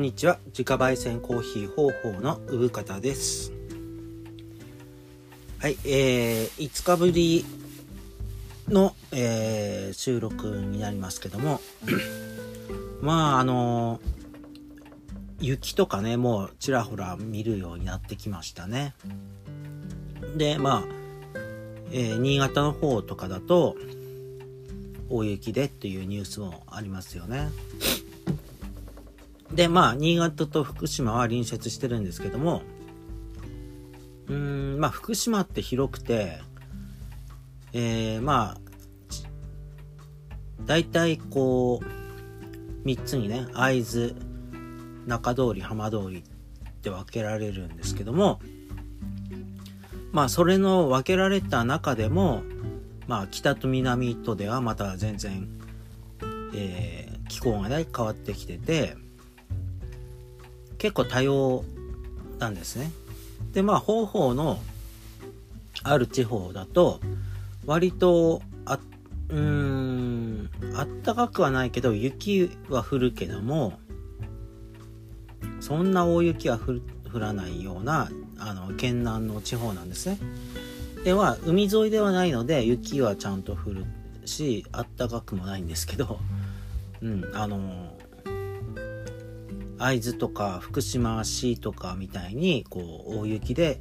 んにちは。自家焙煎コーヒー方法の産方です。はいえー、5日ぶりの、えー、収録になりますけども。まああの雪とかねもうちらほら見るようになってきましたね。でまあ、えー、新潟の方とかだと大雪でっていうニュースもありますよね。で、まあ、新潟と福島は隣接してるんですけども、うん、まあ、福島って広くて、えー、まあ、大体こう、3つにね、会津、中通り、浜通りって分けられるんですけども、まあ、それの分けられた中でも、まあ、北と南とではまた全然、えー、気候がね、変わってきてて、結構多様なんですね。でまあ方法のある地方だと割とあうーんあったかくはないけど雪は降るけどもそんな大雪は降らないようなあの県南の地方なんですね。では海沿いではないので雪はちゃんと降るしあったかくもないんですけど、うん、あの会津とか福島市とかみたいにこう大雪で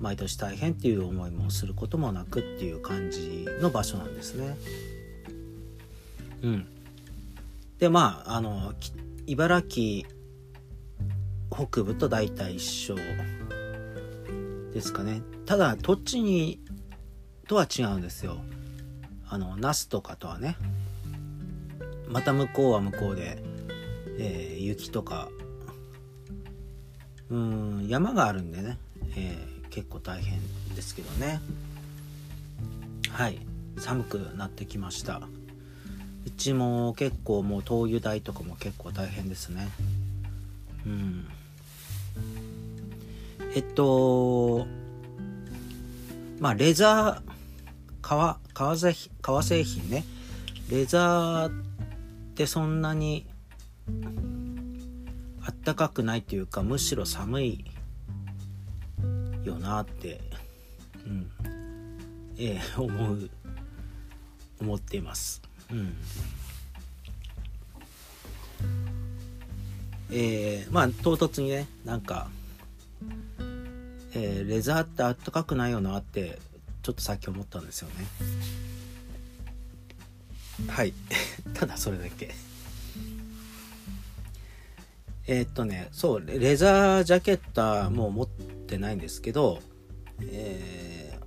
毎年大変っていう思いもすることもなくっていう感じの場所なんですね。うん。でまああの茨城北部と大体一緒ですかね。ただ栃木とは違うんですよ。あの那須とかとはね。また向こうは向こうでえー、雪とか。うん山があるんでね、えー、結構大変ですけどね。はい。寒くなってきました。うちも結構もう灯油代とかも結構大変ですね。うん。えっとまあレザー革革製革製品ね。レザーってそんなにあったかくないというかむしろ寒いよなって、うん。えー、思う思っています。うん。えー、まあ唐突にねなんか、えー、レザーってあったかくないよなってちょっとさっき思ったんですよね。はい。ただそれだけ。えー、っとねそうレザージャケットはもう持ってないんですけど、え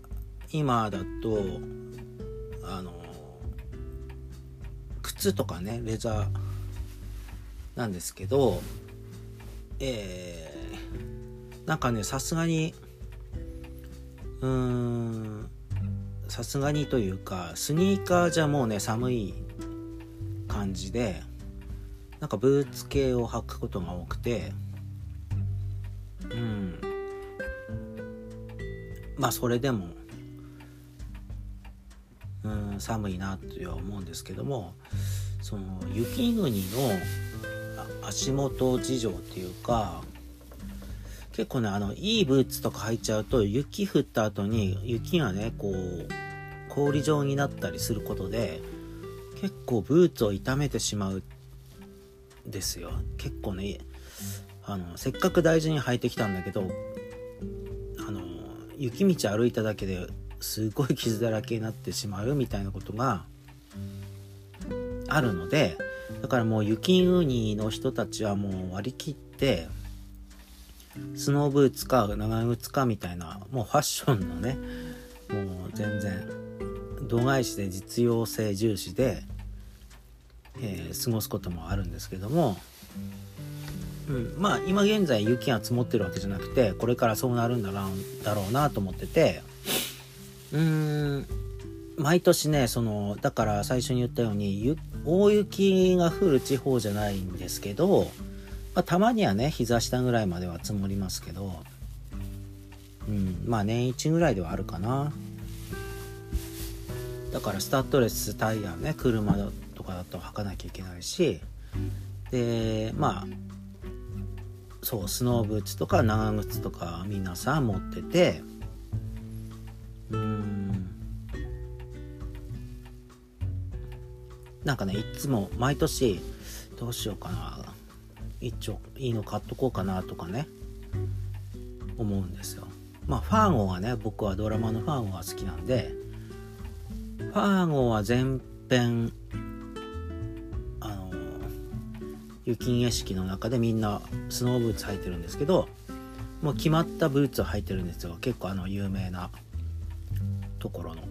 ー、今だとあの靴とかねレザーなんですけどえー、なんかねさすがにうーんさすがにというかスニーカーじゃもうね寒い感じでなんかブーツ系を履くことが多くてうん。まあそれでもうん寒いなっては思うんですけどもその雪国の足元事情っていうか結構ねあのいいブーツとか履いちゃうと雪降った後に雪がねこう氷状になったりすることで結構ブーツを傷めてしまうですよ。結構ねあのせっかく大事に履いてきたんだけどあの雪道歩いただけですごい傷だらけになってしまうみたいなことがあるのでだからもう雪国の人たちはもう割り切ってスノーブーツか長靴かみたいなもうファッションのねもう全然度外視で実用性重視でえー、過ごすこともあるんですけども、うん、まあ今現在雪が積もってるわけじゃなくてこれからそうなるんだろうだろうなと思ってて。うーん。毎年ねそのだから最初に言ったように大雪が降る地方じゃないんですけど、まあ、たまにはね膝下ぐらいまでは積もりますけど、うん、まあ年一ぐらいではあるかな。だからスタッドレスタイヤね車とかだと履かなきゃいけないしでまあそうスノーブーツとか長靴とか皆さん持っててうーん。なんかねいつも毎年どうしようかな。一丁いいの買っとこうかなとかね思うんですよ。まあファーゴがね僕はドラマのファーゴが好きなんでファーゴは全編雪景色の中でみんなスノーブーツ履いてるんですけどもう決まったブーツを履いてるんですよ。結構あの有名なところの、う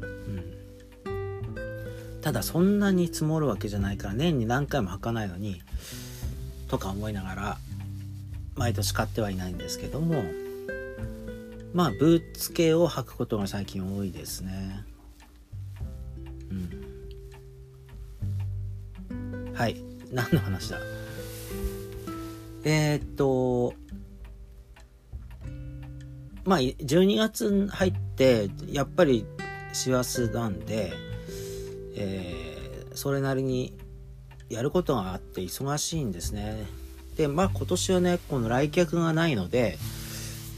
ん、ただそんなに積もるわけじゃないから年に何回も履かないのにとか思いながら毎年買ってはいないんですけどもまあブーツ系を履くことが最近多いですね。うん。はい。何の話だ？えー、っとまあ12月入ってやっぱり師走なんで、えー、それなりにやることがあって忙しいんですね。でまあ今年はねこの来客がないので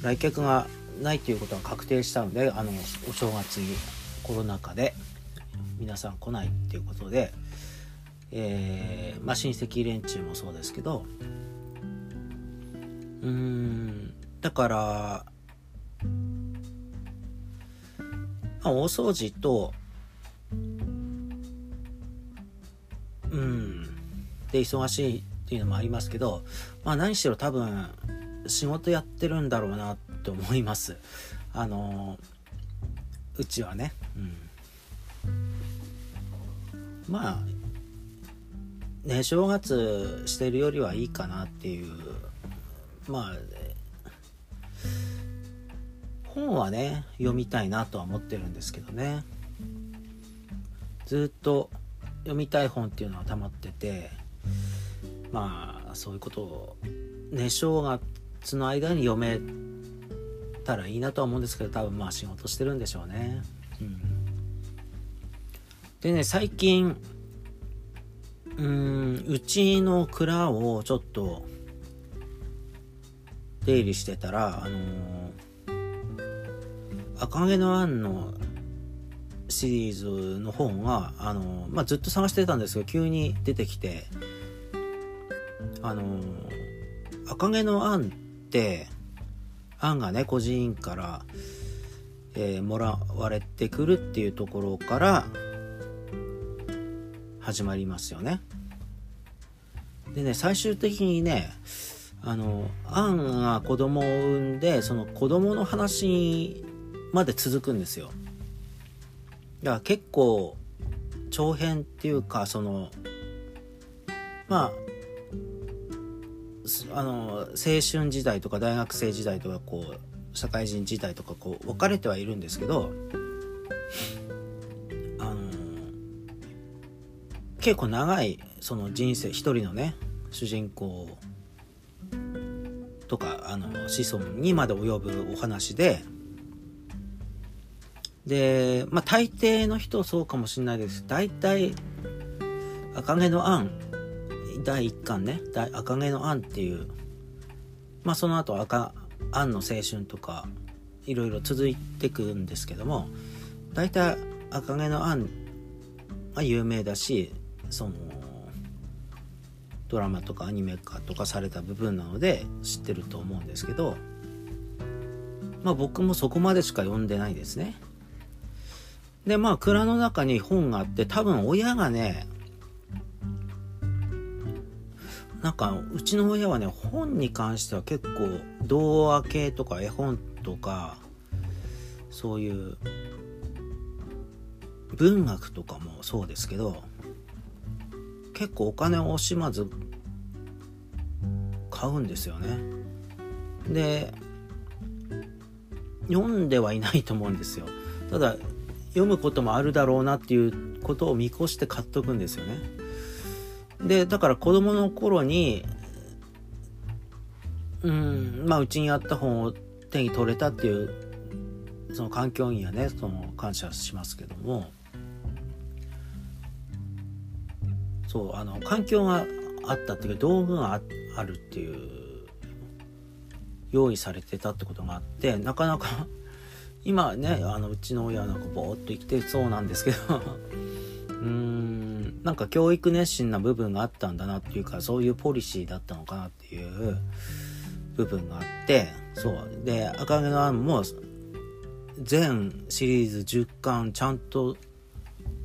来客がないということは確定したのであのお正月にコロナ禍で皆さん来ないっていうことで、えー、まあ、親戚連中もそうですけどうん。だから、まあ、大掃除とうん。で忙しいっていうのもありますけどまあ何しろ多分仕事やってるんだろうなって思います。あのうちはね。うん。まあね正月してるよりはいいかなっていうまあ本はね読みたいなとは思ってるんですけどねずっと読みたい本っていうのは溜まっててまあそういうことをね正月の間に読めたらいいなとは思うんですけど多分まあ仕事してるんでしょうね。うん、でね最近うんうちの蔵をちょっと出入りしてたらあのー、赤毛のアンのシリーズの本が、あのまあ、ずっと探してたんですけど急に出てきてあの赤毛のアンってアンがね孤児院から、えー、もらわれてくるっていうところから始まりますよね。でね最終的にねあのアンが子供を産んでその子供の話まで続くんですよ。だから結構長編っていうかそのまああの青春時代とか大学生時代とかこう社会人時代とかこう分かれてはいるんですけどあの結構長いその人生一人のね主人公をとかあの子孫にまで及ぶお話でで、まあ、大抵の人そうかもしれないです。大体、赤毛のアン、第1巻ね、赤毛のアンっていう、まあ、その後赤、アンの青春とか、いろいろ続いてくんですけども、大体赤毛のアンが有名だし、その、ドラマとかアニメ化とかされた部分なので知ってると思うんですけど、まあ僕もそこまでしか読んでないですね。で、まあ、蔵の中に本があって、多分親がね、なんか、うちの親はね、本に関しては結構、童話系とか絵本とか、そういう、文学とかもそうですけど、結構お金を惜しまず買うんですよね。で、読んではいないと思うんですよ。ただ、読むこともあるだろうなっていうことを見越して買っとくんですよね。で、だから子供の頃に、うん、まあうちにあった本を手に取れたっていう、その環境にはね、その感謝しますけども、そう、あの、環境があったっていうか道具があるっていう用意されてたってことがあってなかなか 今ねあのうちの親なんかボーっと生きてそうなんですけど うーんなんか教育熱心な部分があったんだなっていうかそういうポリシーだったのかなっていう部分があってそうで「赤毛のアン」も全シリーズ10巻ちゃんと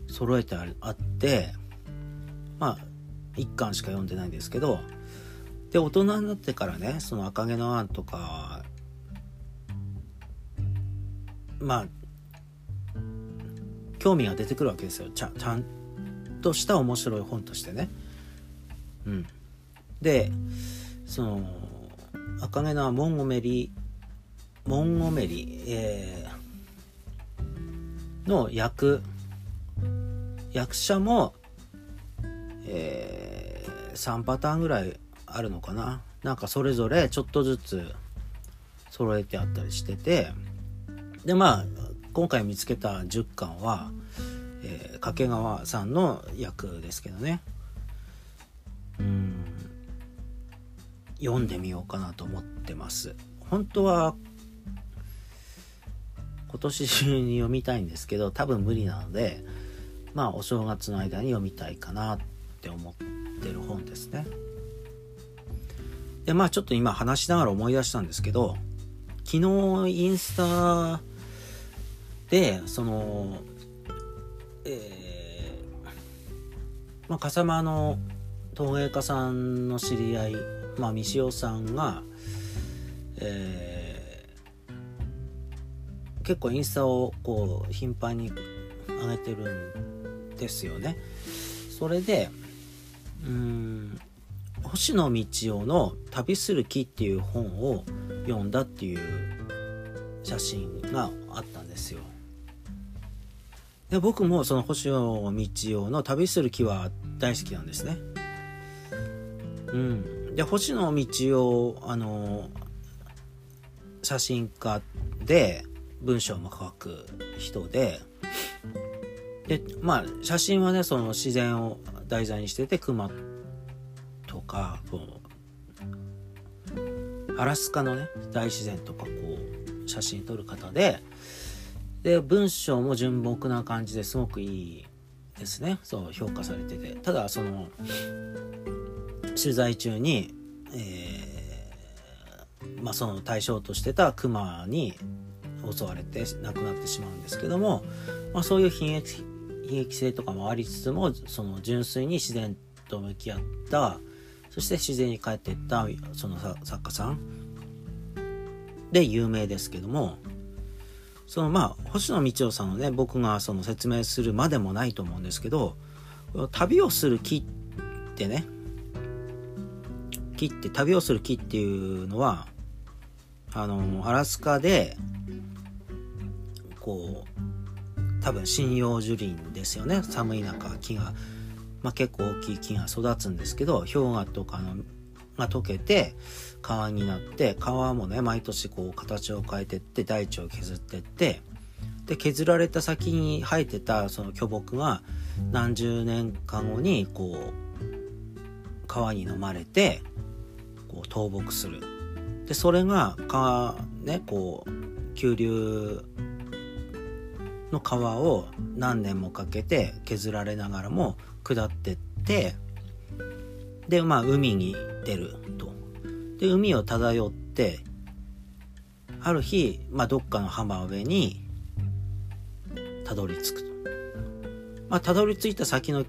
揃えてあってまあ1巻しか読んでないんですけどで大人になってからねその「赤毛のアン」とかまあ興味が出てくるわけですよちゃちゃんとした面白い本としてね。うん、でその赤毛のアンモンゴメリモンゴメリ、えー、の役役者も、えー、3パターンぐらいあるのかな。なんかそれぞれちょっとずつ揃えてあったりしてて。でまあ今回見つけた10巻は、えー、掛川さんの役ですけどね。うん。読んでみようかなと思ってます。本当は今年中に読みたいんですけど多分無理なのでまあお正月の間に読みたいかなってって思ってる本ですね。でまあちょっと今話しながら思い出したんですけど昨日インスタでそのえー、まあ笠間の陶芸家さんの知り合いまあ三塩さんがえー、結構インスタをこう頻繁に上げてるんですよね。それでうん星野道夫の「旅する木」っていう本を読んだっていう写真があったんですよ。で僕もその星野道夫の「旅する木」は大好きなんですね。うん、で星野道夫あの写真家で文章も書く人ででまあ写真はねその自然を題材にしてて熊とかこうアラスカのね大自然とかこう写真撮る方でで文章も純朴な感じですごくいいですね。そう評価されてて。ただその取材中に、えー、まあ、その対象としてたクマに襲われて亡くなってしまうんですけども、まあ、そういう悲劇悲劇性とかもありつつもその純粋に自然と向き合ったそして自然に帰っていったその作家さん。で有名ですけどもそのまあ星野道夫さんのね僕がその説明するまでもないと思うんですけど旅をする木ってね木って旅をする木っていうのはあのアラスカでこう多分針葉樹林ですよね。寒い中木がまあ、結構大きい木が育つんですけど氷河とかのが溶けて川になって川もね毎年こう形を変えてって大地を削ってってで削られた先に生えてたその巨木が何十年間後にこう川に飲まれてこう倒木する。でそれが川ねこう急流の川を何年もかけて削られながらも下ってってでまあ海に出ると。で海を漂ってある日、まあ、どっかの浜辺にたどり着くと。まあたどり着いた先の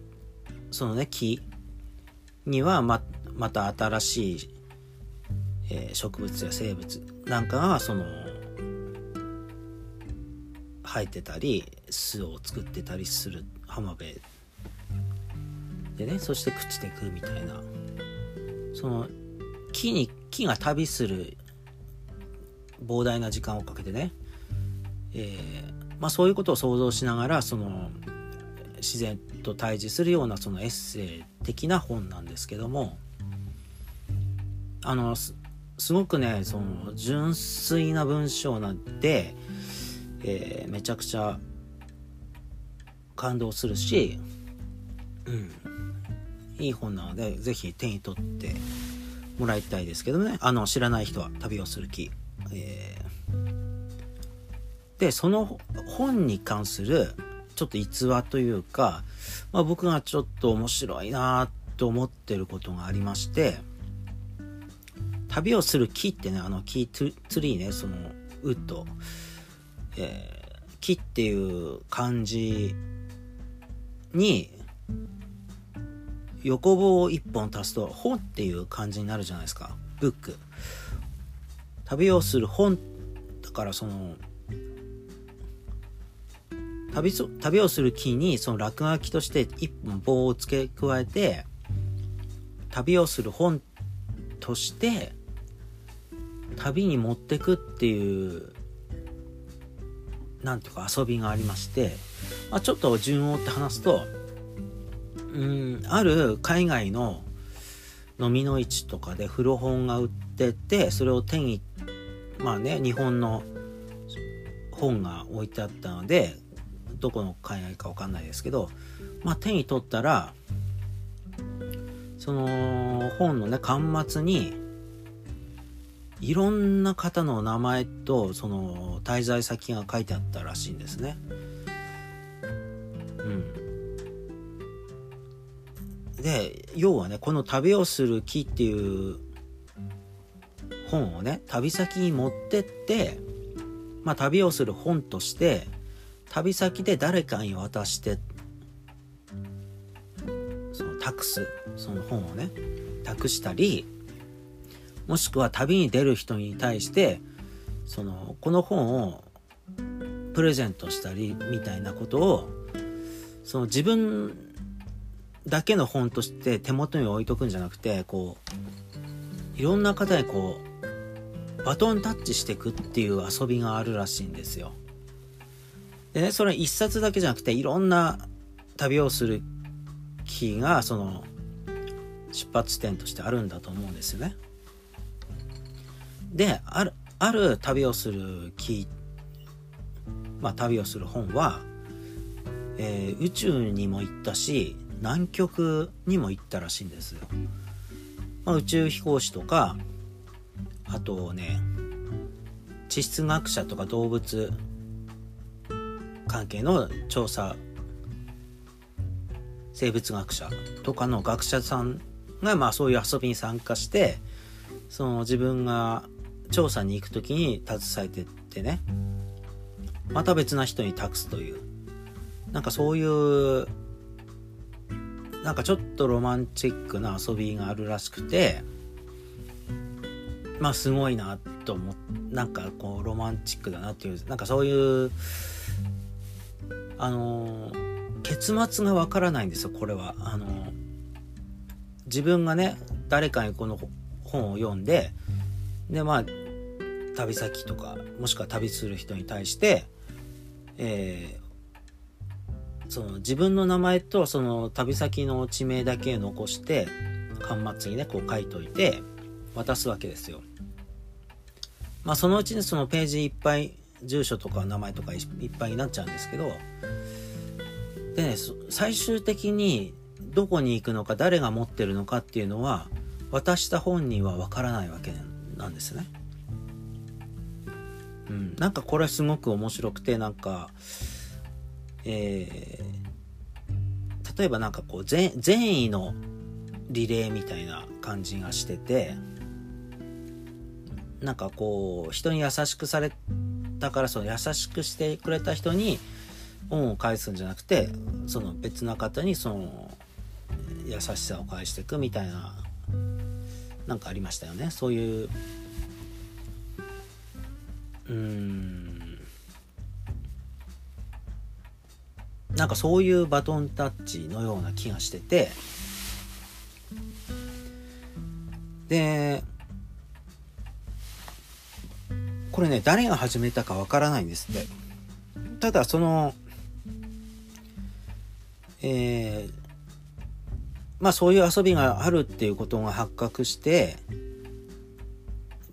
そのね木にはままた新しい、えー、植物や生物なんかがその生えてたり巣を作ってたりする浜辺。でねそして朽ちてくみたいな。その木に木が旅する膨大な時間をかけてね、えー、まあ、そういうことを想像しながらその自然と対峙するようなそのエッセイ的な本なんですけども。あのすごくねその純粋な文章なんで、えー、めちゃくちゃ感動するし、うん、いい本なので是非手に取ってもらいたいですけどね。あの知らない人は旅をする気、えー、でその本に関するちょっと逸話というか、まあ、僕がちょっと面白いなと思ってることがありまして旅をする木ってねあの木ツリーねそのウッド、えー、木っていう漢字に横棒を1本足すと本っていう感じになるじゃないですか。ブック。旅をする本。だからその旅旅をする木にその落書きとして1本棒を付け加えて旅をする本として旅に持ってくっていうなんていうか遊びがありまして、まあ、ちょっと順を追って話すとうんある海外の飲みの市とかで古本が売っててそれを手にまあね日本の本が置いてあったのでどこの海外か分かんないですけど、まあ、手に取ったらその本のね巻末にいろんな方の名前とその滞在先が書いてあったらしいんですね。うんで要はねこの「旅をする木」っていう本をね旅先に持ってってまあ旅をする本として旅先で誰かに渡してその託すその本をね託したりもしくは旅に出る人に対してそのこの本をプレゼントしたりみたいなことをその自分だけの本として手元に置いとくんじゃなくてこういろんな方にこうバトンタッチしていくっていう遊びがあるらしいんですよ。でねそれ一冊だけじゃなくていろんな旅をする気がその出発点としてあるんだと思うんですよね。であるある旅をする木まあ旅をする本は、えー、宇宙にも行ったし南極にも行ったらしいんですよ。まあ、宇宙飛行士とかあとね地質学者とか動物関係の調査生物学者とかの学者さんがまあそういう遊びに参加してその自分が調査に行く時に携えてってね。また別な人に託すという。なんかそういうなんかちょっとロマンチックな遊びがあるらしくてまあすごいなと思なんかこうロマンチックだなっていう。なんかそういうあの結末がわからないんですよこれは。あの自分がね誰かにこの本を読んででまあ旅先とかもしくは旅する人に対して、えその自分の名前とその旅先の地名だけ残して端末にねこう書いといて渡すわけですよ。まあそのうちにそのページいっぱい住所とか名前とかいっぱいになっちゃうんですけどでね最終的にどこに行くのか誰が持ってるのかっていうのは渡した本人はわからないわけなんですね。うん、なんかこれすごく面白くてなんかえー、例えばなんかこう善意のリレーみたいな感じがしててなんかこう人に優しくされたからその優しくしてくれた人に恩を返すんじゃなくてその別な方にその優しさを返していくみたいななんかありましたよね。そういう。うん。なんかそういうバトンタッチのような気がしてて。でこれね誰が始めたかわからないんですって。ただそのえー、まあそういう遊びがあるっていうことが発覚して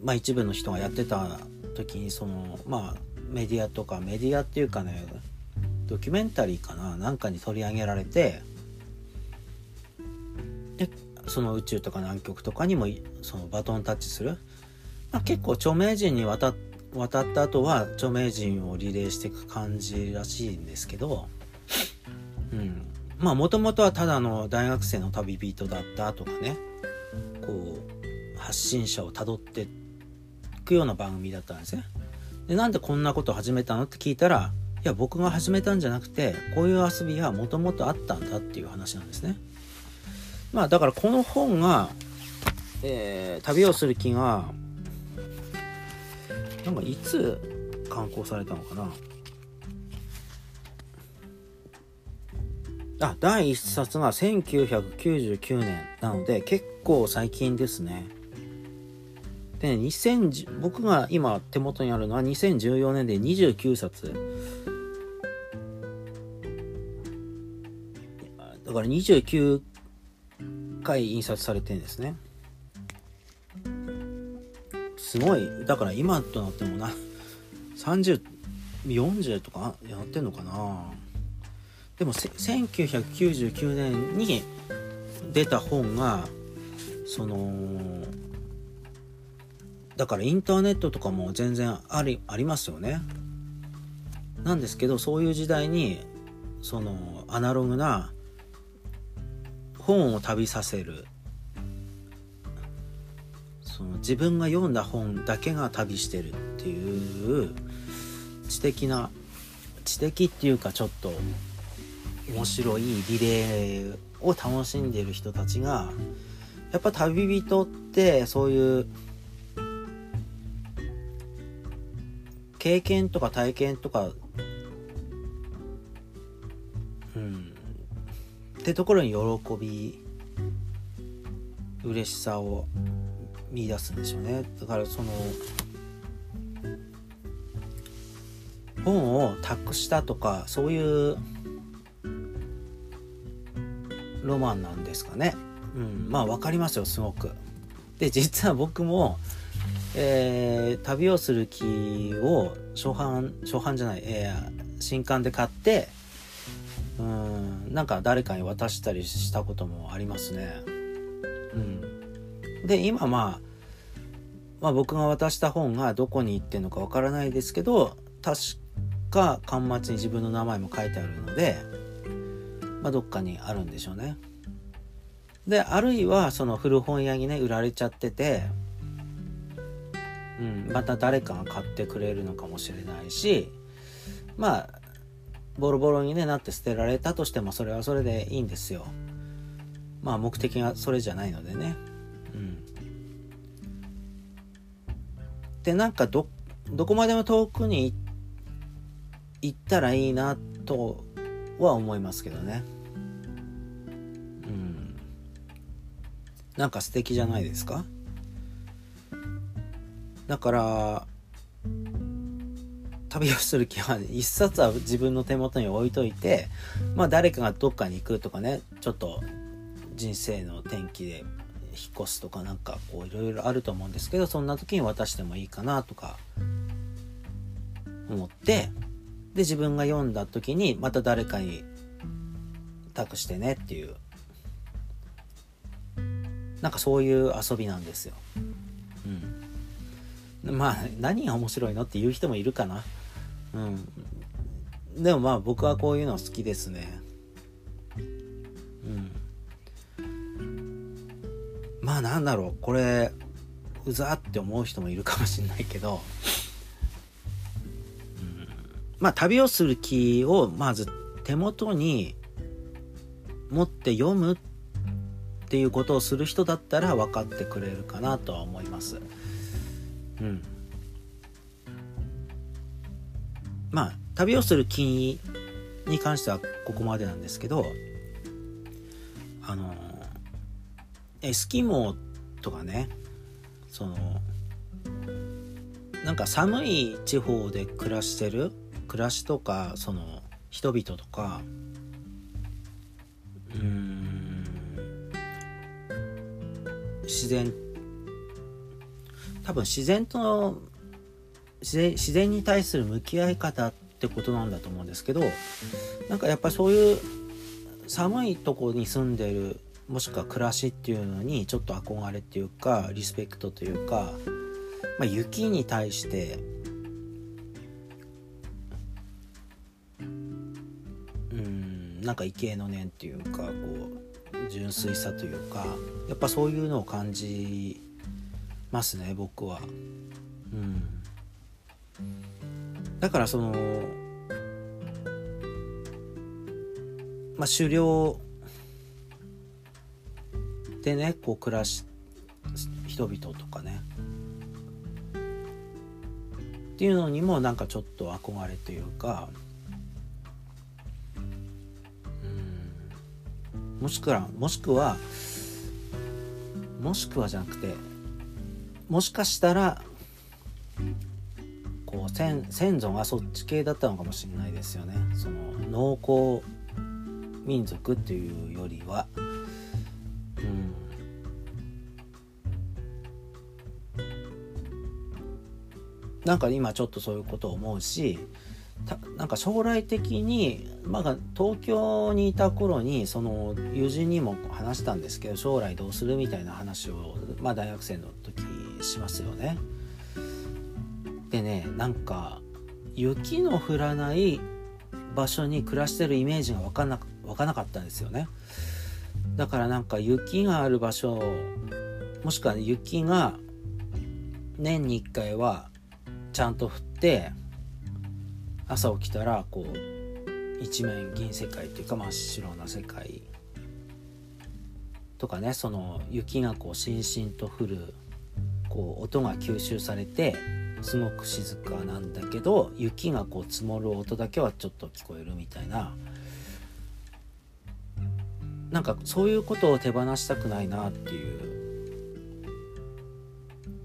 まあ一部の人がやってた時にそのまあメディアとかメディアっていうかねドキュメンタリーかななんかに取り上げられてでその宇宙とか南極とかにもそのバトンタッチする、まあ、結構著名人に渡渡った後は著名人をリレーしていく感じらしいんですけど、うん、まあもともとはただの大学生の旅人だったとかねこう発信者をたどっていくような番組だったんですね。でなんでこんなこと始めたのって聞いたらいや僕が始めたんじゃなくてこういう遊びはもともとあったんだっていう話なんですね。まあだからこの本が、えー、旅をする気がなんかいつ刊行されたのかなあ第1冊が1999年なので結構最近ですね。でね2000僕が今手元にあるのは2014年で29冊だから29回印刷されてるんですね。すごい。だから今となってもな3040とかやってんのかな。でも1999年に出た本がそのだからインターネットとかも全然ありありますよね。なんですけどそういう時代にそのアナログな本を旅させる。その自分が読んだ本だけが旅してるっていう知的な知的っていうかちょっと面白いリレーを楽しんでる人たちがやっぱ旅人ってそういう経験とか体験とかうんってところに喜び嬉しさを見出すんでしょうね。だからその本を託したとかそういうロマンなんですかね。うん、まあ分かりますよすごく。で実は僕も、えー、旅をする気を初版初版じゃない、えー、新刊で買ってうんなんか誰かに渡したりしたこともありますね。うん、で今まあまあ僕が渡した本がどこに行ってんのかわからないですけど確か巻末に自分の名前も書いてあるのでまあ、どっかにあるんでしょうね。で、あるいはその古本屋にね、売られちゃってて、うん、また誰かが買ってくれるのかもしれないし、まあ、ボロボロに、ね、なって捨てられたとしてもそれはそれでいいんですよ。まあ目的がそれじゃないのでね。うん。で、なんかど、どこまでも遠くに行ったらいいなとは思いますけどね。なんか素敵じゃないですか？だから旅をする気は一冊は自分の手元に置いといてまあ誰かがどっかに行くとかねちょっと人生の転機で引っ越すとかなんかこういろいろあると思うんですけどそんな時に渡してもいいかなとか思ってで自分が読んだ時にまた誰かに託してねっていうなんかそういう遊びなんですよ。うん。まあ何が面白いのって言う人もいるかな。うん。でもまあ僕はこういうの好きですね。うん。まあなんだろう、これ、うざって思う人もいるかもしんないけど、うん、まあ旅をする気をまず手元に持って読むっっていうことをする人だったら分かってくれるかなとは思います。うん。まあ旅をする気に関してはここまでなんですけどあのエスキモーとかねそのなんか寒い地方で暮らしてる暮らしとかその人々とかうん自然。多分自然との自然自然に対する向き合い方ってことなんだと思うんですけどなんかやっぱそういう寒いとこに住んでるもしくは暮らしっていうのにちょっと憧れっていうかリスペクトというか、まあ、雪に対してうんなんか畏敬の念っていうかこう純粋さというかやっぱそういうのを感じますね僕は。うん、だからそのまあ狩猟でねこう暮らし人々とかねっていうのにもなんかちょっと憧れというかもしくはもしくはもしくはじゃなくてもしかしたらこう先先祖がそっち系だったのかもしれないですよね。その農耕民族っていうよりは。うん。なんか今ちょっとそういうことを思うしなんか将来的に、まあ、東京にいた頃にその友人にも話したんですけど将来どうするみたいな話を、まあ、大学生の時しますよね。でねなんか雪の降らない場所に暮らしてるイメージが分かんな分かなかったんですよね。だからなんか雪がある場所もしくは雪が年に1回はちゃんと降って朝起きたらこう一面銀世界っていうか真っ白な世界とかねその雪がこうしんしんと降るこう音が吸収されてすごく静かなんだけど雪がこう積もる音だけはちょっと聞こえるみたいななんかそういうことを手放したくないなっていう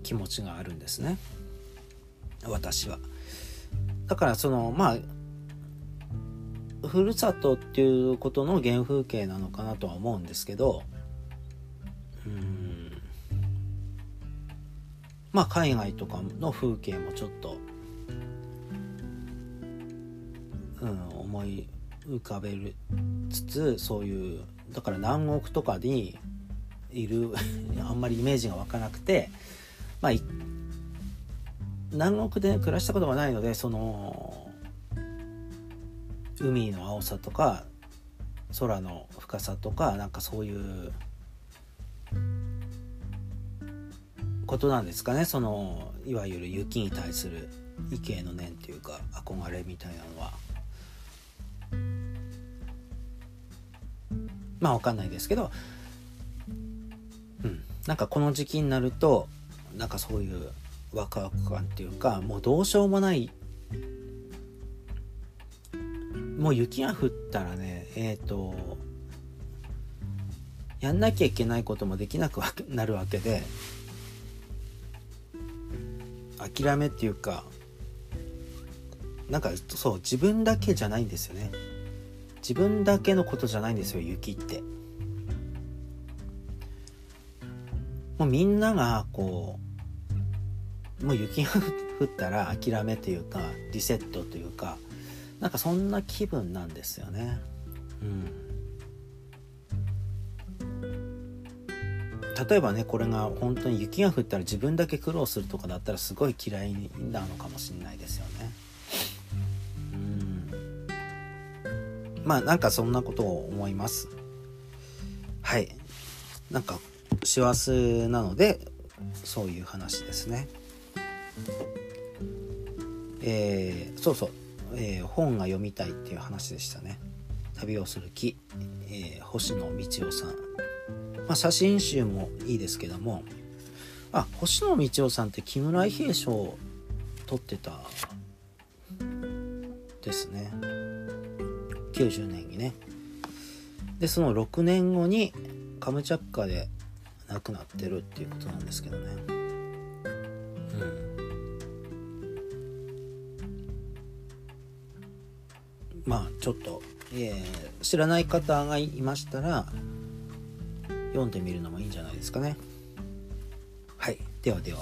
気持ちがあるんですね。私は。だからそのまあふるさとっていうことの原風景なのかなとは思うんですけどうん。まあ海外とかの風景もちょっと、うん、思い浮かべるつつそういうだから南国とかにいる あんまりイメージが湧かなくてまあ南国で暮らしたことがないのでその海の青さとか空の深さとかなんかそういうことなんですかね。そのいわゆる雪に対する畏敬の念っていうか憧れみたいなのは。まあ分かんないですけど。うん。なんかこの時期になるとなんかそういうワクワク感っていうかもうどうしようもないもう雪が降ったらねえっ、ー、とやんなきゃいけないこともできなくなるわけで諦めっていうかなんかそう自分だけじゃないんですよね。自分だけのことじゃないんですよ雪って。もうみんながこうもう雪が降ったら諦めというかリセットというかなんかそんな気分なんですよね。うん。例えばねこれが本当に雪が降ったら自分だけ苦労するとかだったらすごい嫌いなのかもしれないですよね。うん。まあなんかそんなことを思います。はい。なんか師走なのでそういう話ですね。えー、そうそう、えー、本が読みたいっていう話でしたね。旅をする木、えー、星野道夫さん、まあ、写真集もいいですけども。あ星野道夫さんって木村伊兵衛賞を取ってたですね。90年にね。でその6年後にカムチャッカで亡くなってるっていうことなんですけどね。うん。まあちょっと、えー、知らない方がいましたら読んでみるのもいいんじゃないですかね。はい。ではでは。